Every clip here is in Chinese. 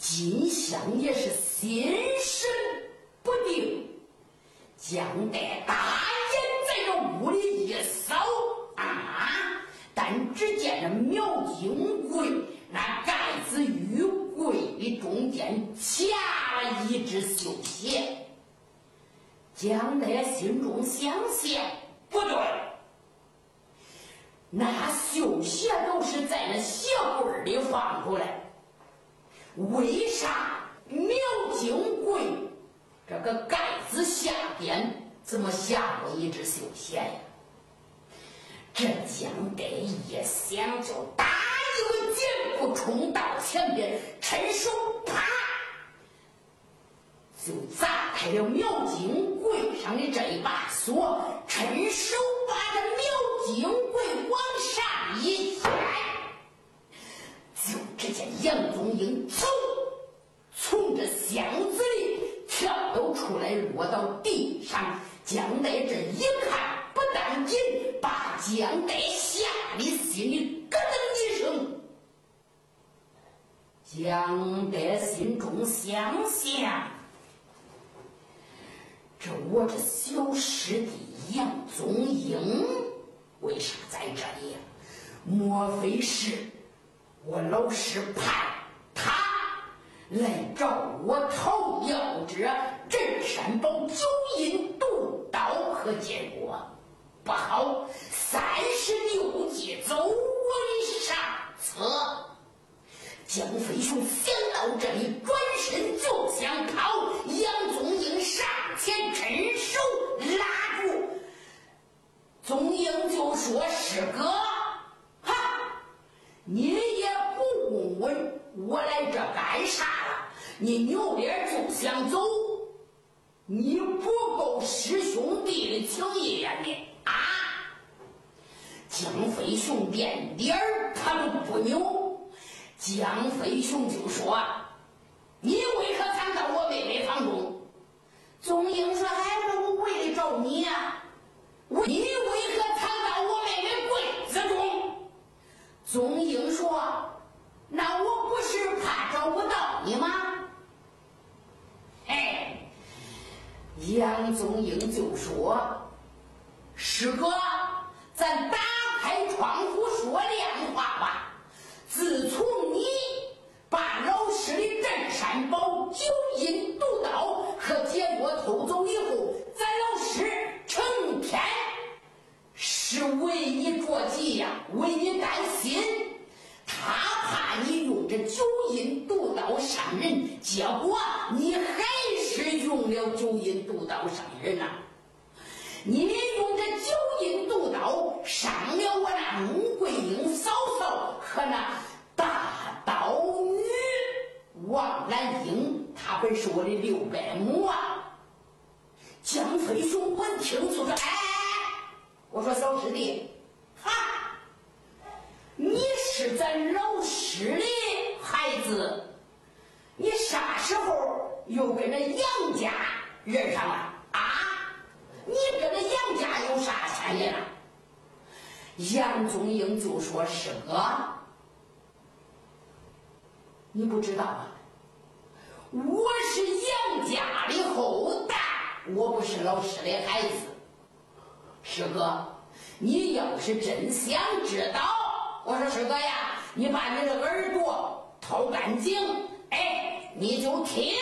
金香也是心神不定，将带大眼在这屋里一扫啊，但只见这苗金贵那盖子玉柜的中间夹了一只绣鞋，江代心中想想，不对，那绣鞋都是在那鞋柜里放出来，为啥苗金贵这个盖子下边怎么下过一只绣鞋呀？这江代一想就打一个箭步冲到前边。伸手，啪，就砸开了苗金贵上的这一把锁。伸手把这苗金贵往上一掀，就只见杨宗英嗖从这箱子里跳了出来，落到地上。江代这一看，不但紧，把江代吓得心里咯噔一声。江德心中想想：这我这小师弟杨宗英为啥在这里？莫非是我老师派他来找我讨要这镇山宝九阴毒刀和剑果？不好，三十六计，走为上策。江飞雄想到这里，转身就想跑。杨宗英上前伸手拉住，宗英就说：“师哥，你也不问问我来这干啥了？你扭脸就想走，你不够师兄弟的情义呀你啊！”江飞雄连脸他都不扭。江飞雄就说：“你为何藏到我妹妹房中？”宗英说：“哎，这我为了找你呀。”你为何藏到我妹妹柜子中？宗英说：“那我不是怕找不到你吗？”哎，杨宗英就说：“师哥，咱打开窗户说亮话吧。”自从你把老师的镇山宝九阴毒刀和结果偷走以后，咱老师成天是为你着急呀，为你担心。他怕你用这九阴毒刀伤人，结果你还是用了九阴毒刀伤人呐！你用这九阴毒刀伤了我那穆桂英嫂嫂和那大刀女王兰英，她本是我的六伯母啊。江飞雄闻听就说：“哎，我说小师弟，哈，你是咱老师的孩子，你啥时候又跟那杨家认上了啊？”你跟那杨家有啥牵连？杨宗英就说：“师哥，你不知道啊，我是杨家的后代，我不是老师的孩子。师哥，你要是真想知道，我说师哥呀，你把你的耳朵掏干净，哎，你就听。”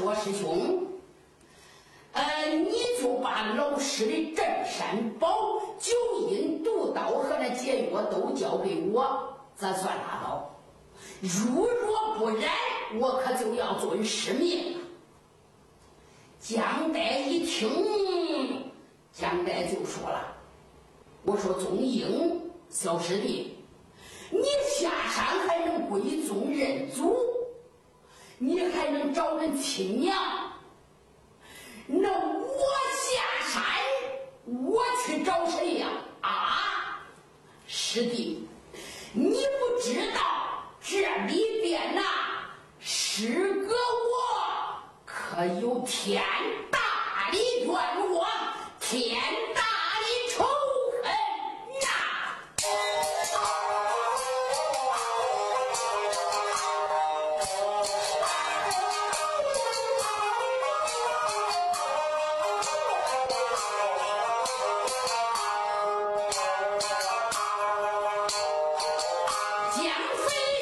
说师兄，呃，你就把老师的镇山宝、九阴毒刀和那解药都交给我，咱算拉倒。如若不然，我可就要遵师命。江代一听，江代就说了：“我说宗英，小师弟，你下山还能归宗认祖？”你还能找人亲娘。那我下山，我去找谁呀？啊，师弟，你不知道这里边呐，师哥我可有天大的冤枉，天江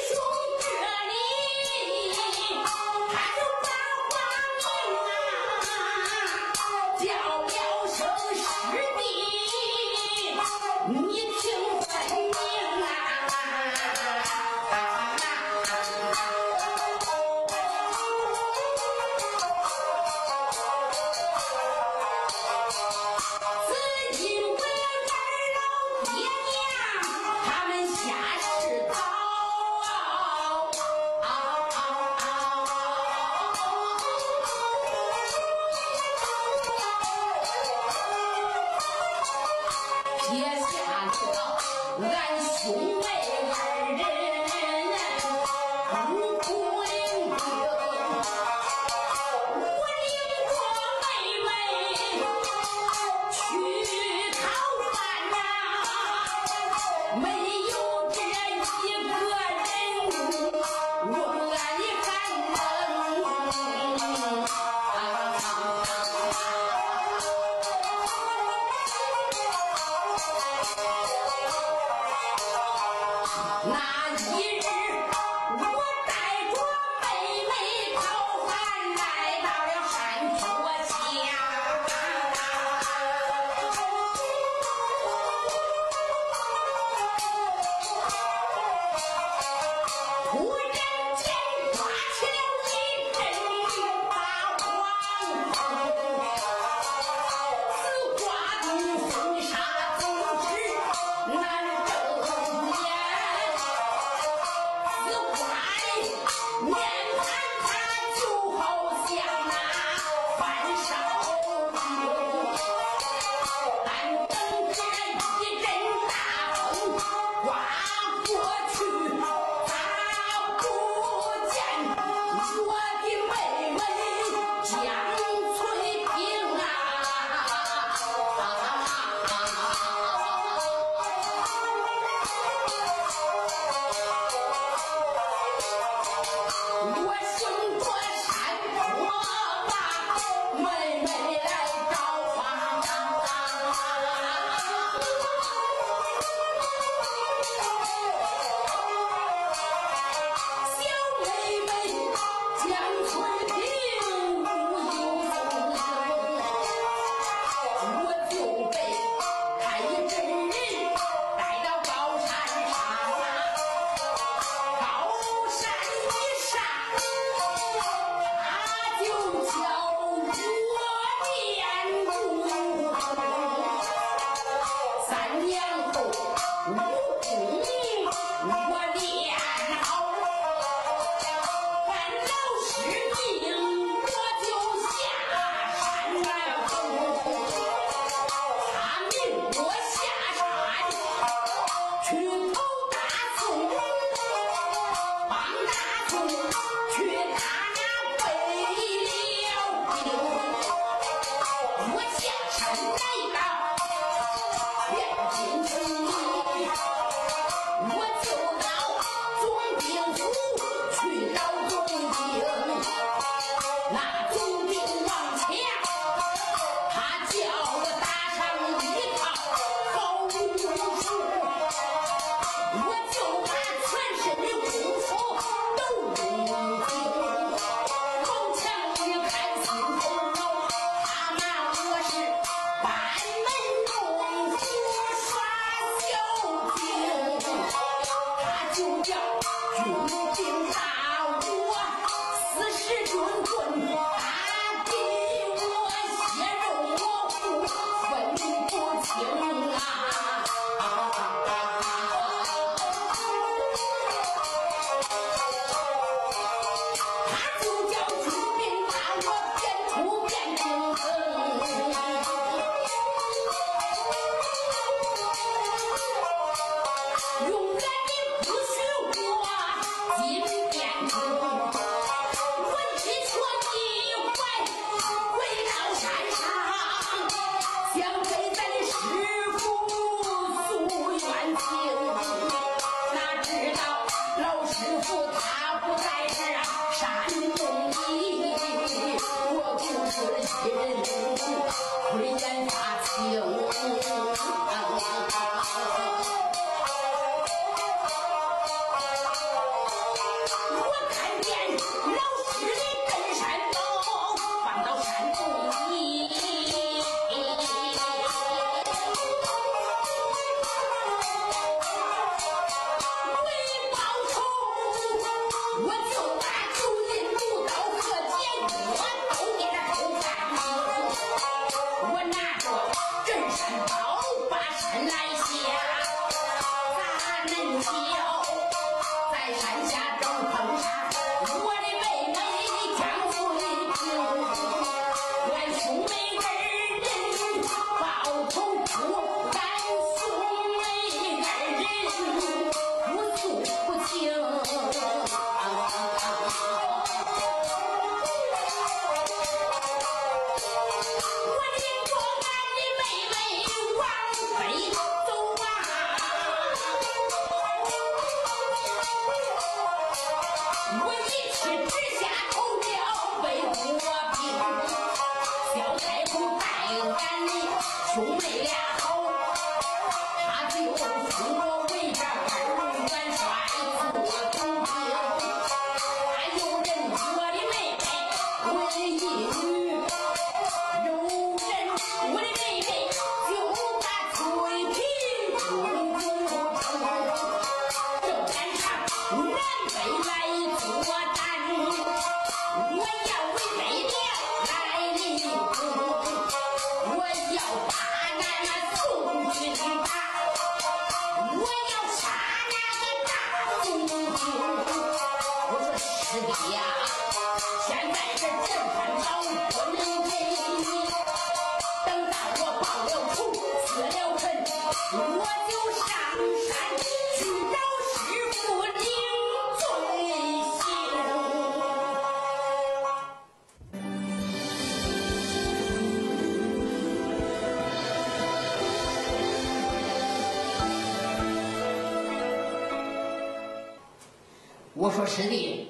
说实力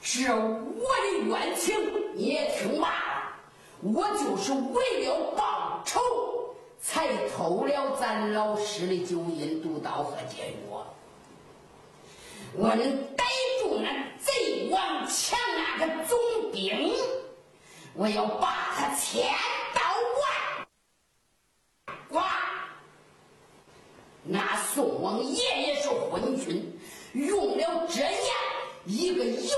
这我的冤情你也听罢了。我就是为了报仇，才偷了咱老师的九阴毒刀和剑药。我能逮住那贼王强那个总兵，我要把他千刀万剐。那宋王爷爷是昏君。用了这样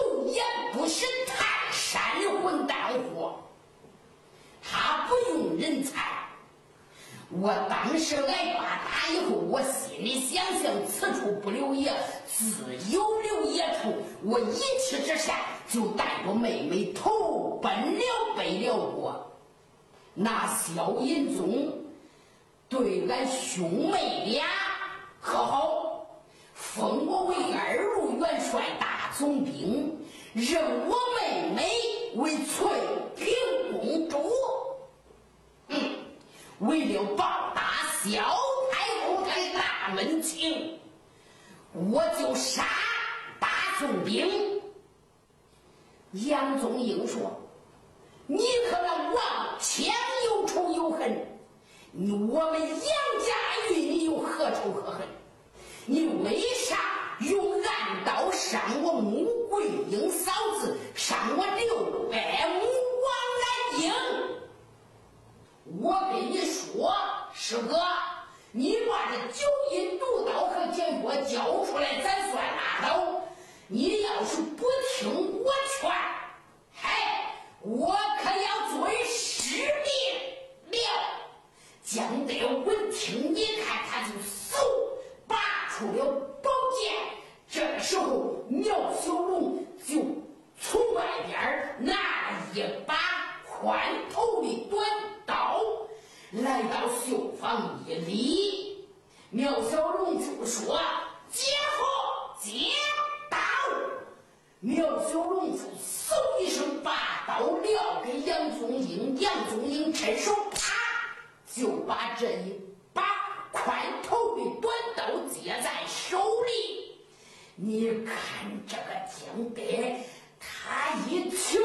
一个有眼不识泰山混蛋货，他不用人才。我当时挨把打以后，我心里想想：此处不留爷，自有留爷处。我一气之下就带着妹妹投奔了北辽国。那萧银宗对俺兄妹俩可好？封我为二路元帅大总兵，认我妹妹为翠屏公主。嗯，为了报答萧太后的大恩情，我就杀大总兵。杨宗英说：“你可那王强有仇有恨，你我们杨家与你有何仇何恨？”你为啥用暗刀伤我穆桂英嫂子，伤我六百亩王兰英？我跟你说，师哥，你把这九阴毒刀和解药交出来，咱算拉倒。你要是不听我劝，嗨，我可要遵师命了。江德文听，一看他就嗖，拔出了宝剑。这个时候，苗小龙就从外边拿一把宽头的短刀，来到绣房一礼。苗小龙就说：“姐夫，接刀。”苗小龙就嗖一声把刀撂给杨宗英，杨宗英伸手啪就把这一把宽头的短刀接在手里。你看这个江德，他一瞧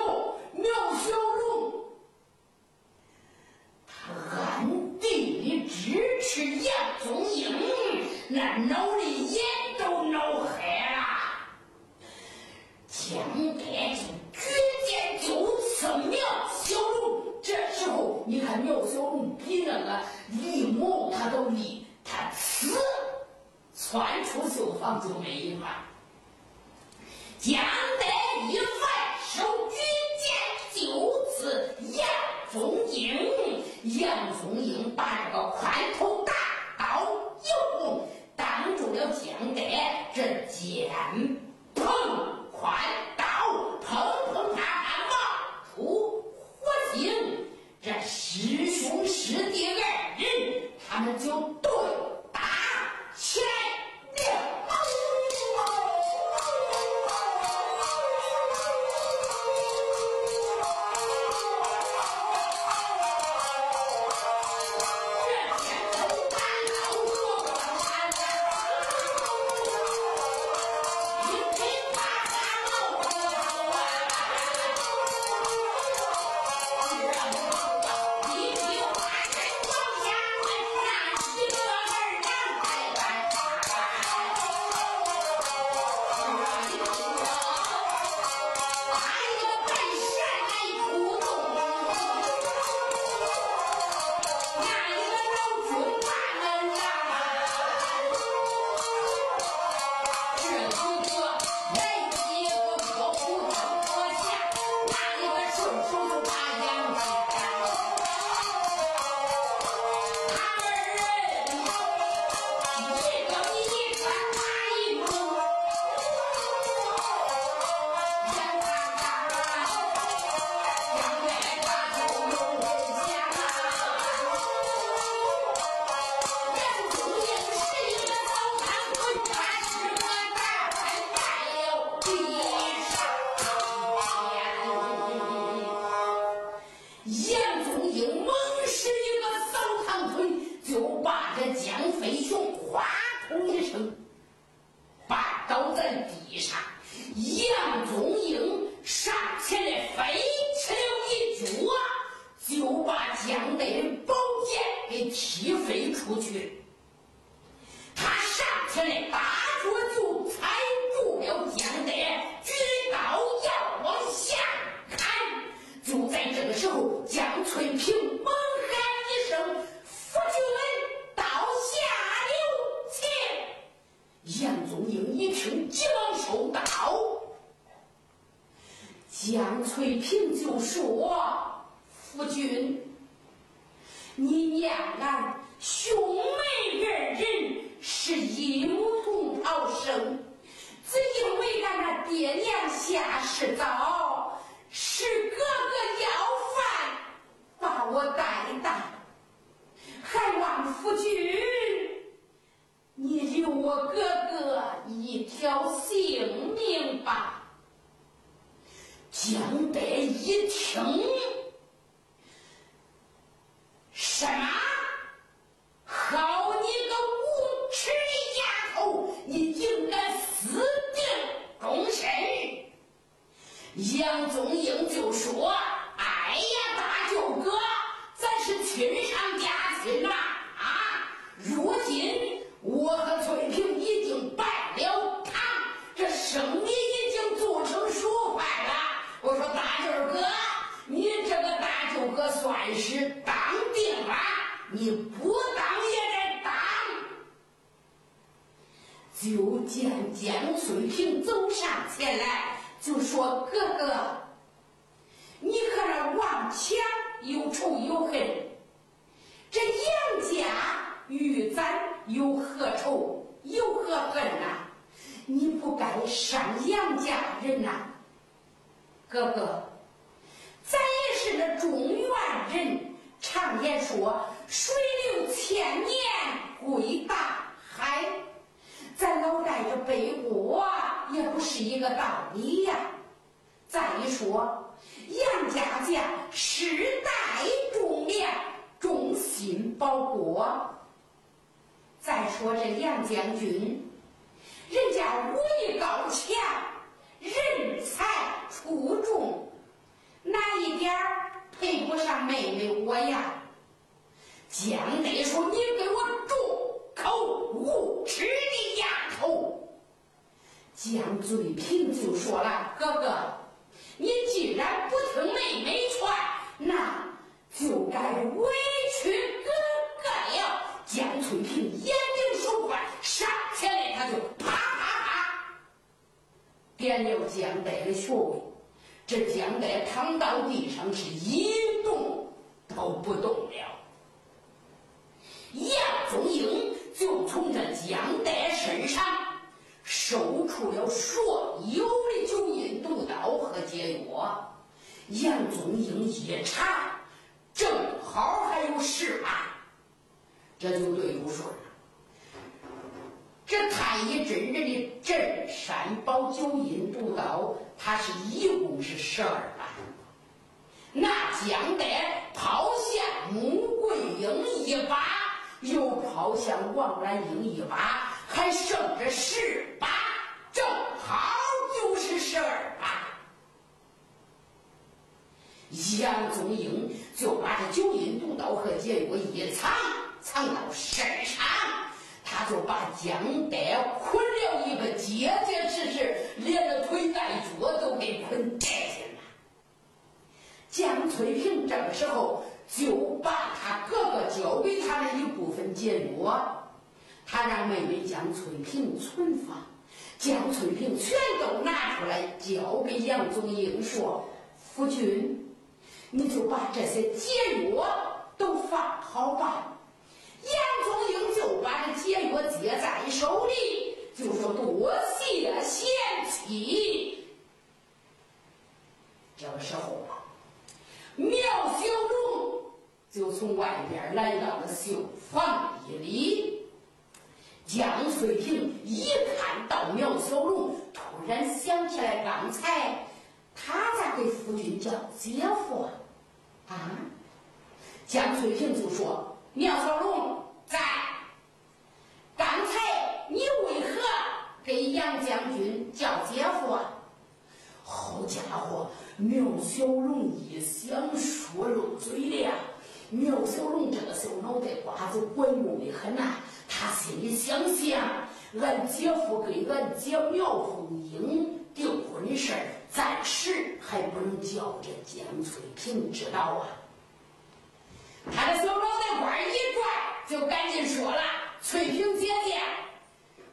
苗小龙，他暗地里支持杨宗英，那脑里眼都脑黑了。江德就举剑就刺苗小龙。这时候，你看苗小龙比那个李某他都厉，他刺窜出绣房就没影了。蒋德一反手举剑就刺杨宗英，杨宗英把这个说：“哎呀，大舅哥，咱是亲上加亲呐！啊，如今我和翠萍已经拜了堂，这生意已经做成熟饭了。我说大舅哥，你这个大舅哥算是当定了，你不当也得当就见江翠萍走上前来，就说：“哥哥，你可这王强有仇有恨，这杨家与咱有何仇有何恨呐？你不该伤杨家人呐，哥哥。”咱也是那中原人，常言说“水流千年归大海”，咱老带着背锅也不是一个道理呀。再一说，杨家将世代忠良，忠心报国。再说这杨将军，人家武艺高强，人才出众。哪一点配不上妹妹我呀？江德说：“你给我住口，无耻的丫头！”江嘴平就说了：“哥哥，你既然不听妹妹劝，那就该委屈哥哥了。”江翠萍眼睛手快，上前来他就啪啪啪点了江德的穴位。这江代躺到地上是一动都不动了，杨宗英就从这江代身上收出了所有的九阴毒刀和解药。杨宗英一查，正好还有十把，这就对不顺了。这太乙真人的镇山宝九阴毒刀，它是一共是十二把。那江代抛向穆桂英一把，又抛向王兰英一把，还剩着十八，正好就是十二把。杨宗英就把这九阴毒刀和解药一藏，藏到身上。他就把江德捆了一个结结实实，连着腿带脚都给捆带去了。江翠萍这个时候就把他哥哥交给他的一部分解药，他让妹妹将翠屏存放。将翠屏全都拿出来交给杨宗英说：“夫君，你就把这些解药都放好吧。”杨宗英就把这解药接在手里，就说：“多谢贤妻。”这个时候啊，苗小龙就从外边来到了绣房里。江翠萍一看到苗小龙，突然想起来刚才他咋给夫君叫姐夫啊？啊？江翠萍就说。苗小龙在。刚才你为何给杨将军叫姐夫？好家伙！苗小龙一想说漏嘴了。苗小龙这个小脑袋瓜子管用的很呐。他心里想想，俺姐夫跟俺姐苗凤英订婚事儿，暂时还不能叫这江翠萍知道啊。他的小脑袋瓜一转，就赶紧说了：“翠萍姐姐，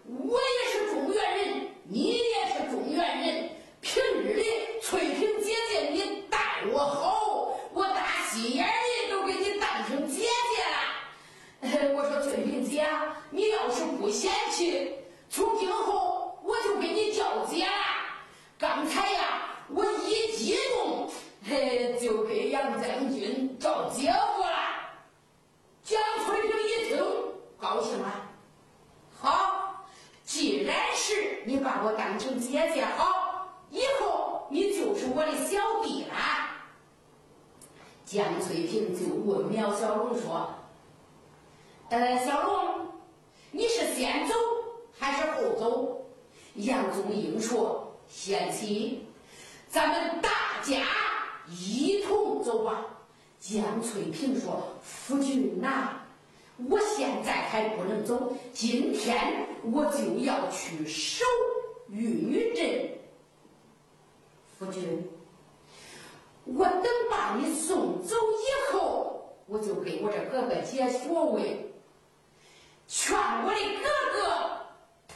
我也是中原人，你也是中原人。平日里，翠萍姐姐你待我好，我打心眼里都给你当成姐姐了。我说翠你要是不嫌弃，从今后我就给你叫姐了。刚才呀，我一激动，嘿，就给杨将军叫姐夫了。”江翠萍一听，高兴了。好，既然是你把我当成姐姐，好，以后你就是我的小弟了。江翠萍就问苗小龙说：“呃，小龙，还是后走？”杨宗英说：“贤妻，咱们大家一同走吧。”江翠萍说：“夫君呐，我现在还不能走，今天我就要去守玉女镇。夫君，我等把你送走以后，我就给我这哥哥解穴位，劝我的哥哥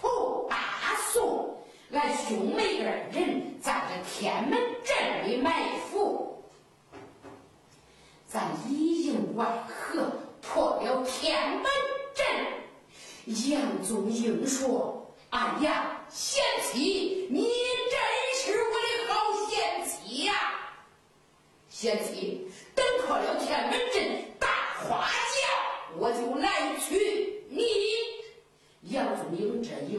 破大锁，俺兄妹二人在这天门镇里埋伏。咱里应外合，破了天门阵。杨宗英说：“哎呀，贤妻，你真是我的好贤妻呀！贤妻。”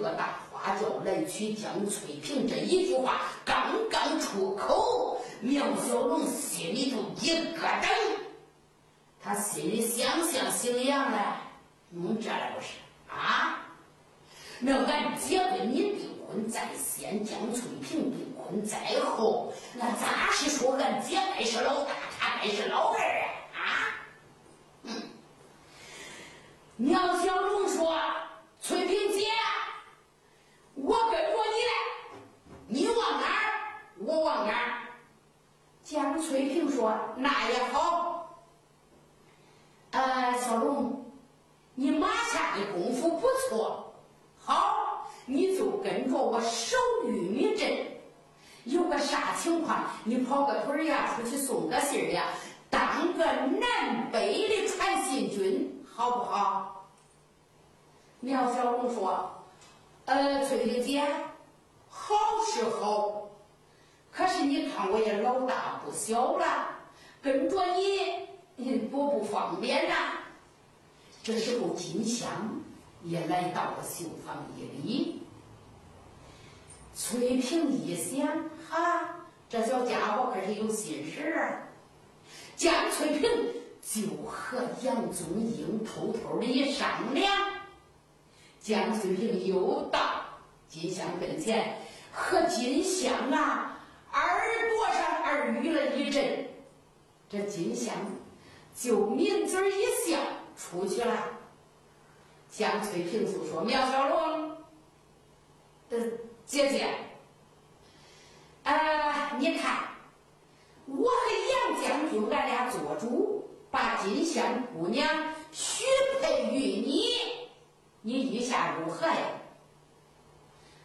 个大花轿来娶江翠萍这一句话刚刚出口，苗小龙心里头一咯噔，他心里想想姓杨的，嗯，这来不是啊？那俺结婚你订婚在先，江翠萍订婚在后，那咋是说俺姐该是老大，他该是老二啊？啊？嗯，苗小龙说。翠萍，我跟着你来，你往哪儿，我往哪儿。江翠萍说：“那也好。呃，小龙，你马下的功夫不错，好，你就跟着我守玉米镇。有个啥情况，你跑个腿呀，出去送个信儿呀，当个南北的传信军，好不好？”苗小龙说：“呃，翠萍姐，好是好，可是你看我也老大不小了，跟着你多不方便呐。”这时候，金香也来到了绣房一里。翠萍一想，哈，这小家伙可是有心事儿。江翠萍就和杨宗英偷偷的一商量。江翠萍又到金香跟前，和金香啊耳朵上耳语了一阵，这金香就抿嘴一笑出去了。江翠萍就说：“苗小龙，的，姐姐，呃，你看，我和杨将军俺俩做主，把金香姑娘许配于你。”你意下如何呀？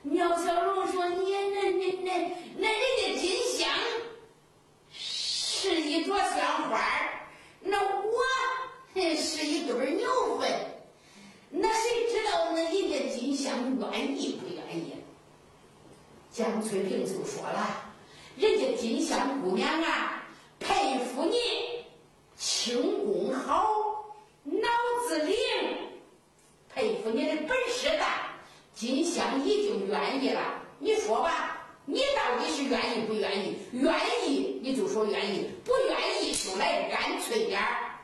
苗小龙说：“你那那那那人家金香是一朵香花那我是一堆牛粪，那谁知道那人家金香愿意不愿意？”江翠萍就说了：“人家金香姑娘啊，佩服你，轻功好，那。”佩服你的本事大。金香已经愿意了，你说吧，你到底是愿意不愿意？愿意你就说愿意，不愿意就来干脆点儿。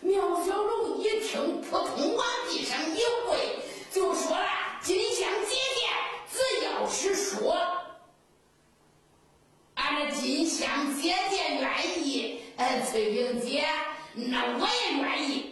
苗小龙一听，扑通往地上一跪，就说了：“金香姐姐，只要是说，俺这金香姐姐愿意，呃，翠萍姐，那我也愿意。”